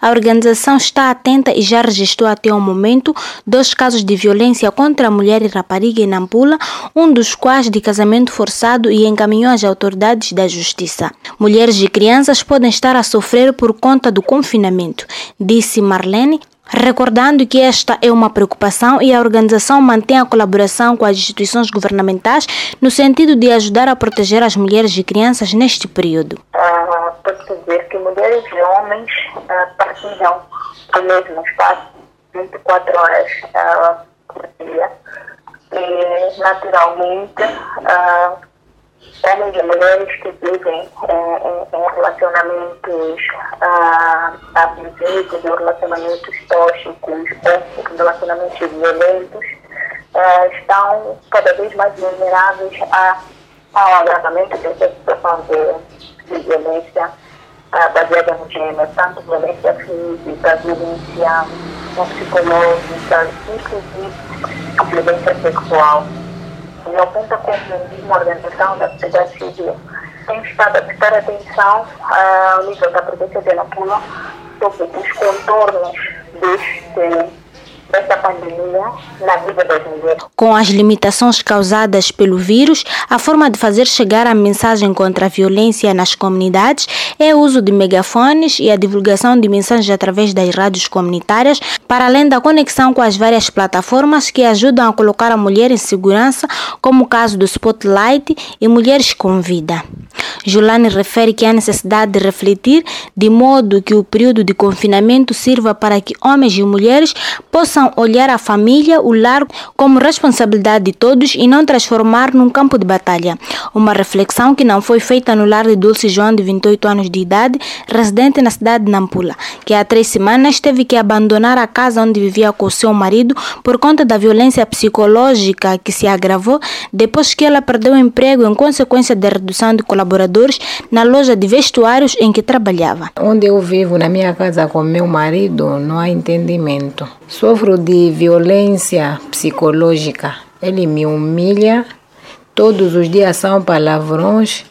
A organização está atenta e já registrou até o momento dois casos de violência contra a mulher e rapariga em Nampula, um dos quais de casamento forçado e encaminhou às autoridades da justiça. Mulheres e crianças podem estar a sofrer por conta do confinamento, disse Marlene, Recordando que esta é uma preocupação e a organização mantém a colaboração com as instituições governamentais no sentido de ajudar a proteger as mulheres e crianças neste período. Mulheres e homens uh, partilham o mesmo espaço 24 horas uh, por dia. E naturalmente uh, homens e mulheres que vivem em, em relacionamentos uh, abusivos, em relacionamentos tóxicos ou relacionamentos violentos, estão cada vez mais vulneráveis a, ao agravamento dessa situação de violência uh, baseada no gênero, tanto violência física, violência psicológica, inclusive violência sexual. E aponta como uma organização da sociedade civil. Tem estado a prestar atenção ao nível da província de Nampula sobre os contornos deste pandemia na vida das mulheres. Com as limitações causadas pelo vírus, a forma de fazer chegar a mensagem contra a violência nas comunidades é o uso de megafones e a divulgação de mensagens através das rádios comunitárias, para além da conexão com as várias plataformas que ajudam a colocar a mulher em segurança, como o caso do Spotlight e Mulheres com Vida. Julane refere que há necessidade de refletir de modo que o período de confinamento sirva para que homens e mulheres possam olhar a família, o lar, como responsabilidade de todos e não transformar num campo de batalha. Uma reflexão que não foi feita no lar de Dulce João, de 28 anos de idade, residente na cidade de Nampula, que há três semanas teve que abandonar a casa onde vivia com seu marido por conta da violência psicológica que se agravou depois que ela perdeu o emprego em consequência da redução de colaboradores na loja de vestuários em que trabalhava. Onde eu vivo, na minha casa com meu marido, não há entendimento. Sofro de violência psicológica. Ele me humilha. Todos os dias são palavrões.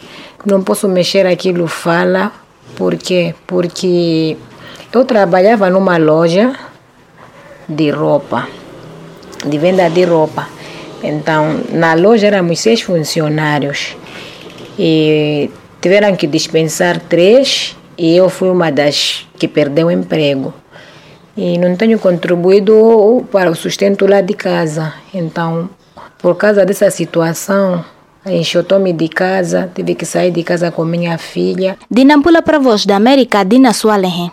Não posso mexer aquilo fala. Por quê? Porque eu trabalhava numa loja de roupa, de venda de roupa. Então, na loja éramos seis funcionários e tiveram que dispensar três e eu fui uma das que perdeu o emprego. E não tenho contribuído para o sustento lá de casa. Então, por causa dessa situação, enxotou-me de casa, tive que sair de casa com minha filha. De Nampula para Voz da América, Dina Sualenhe.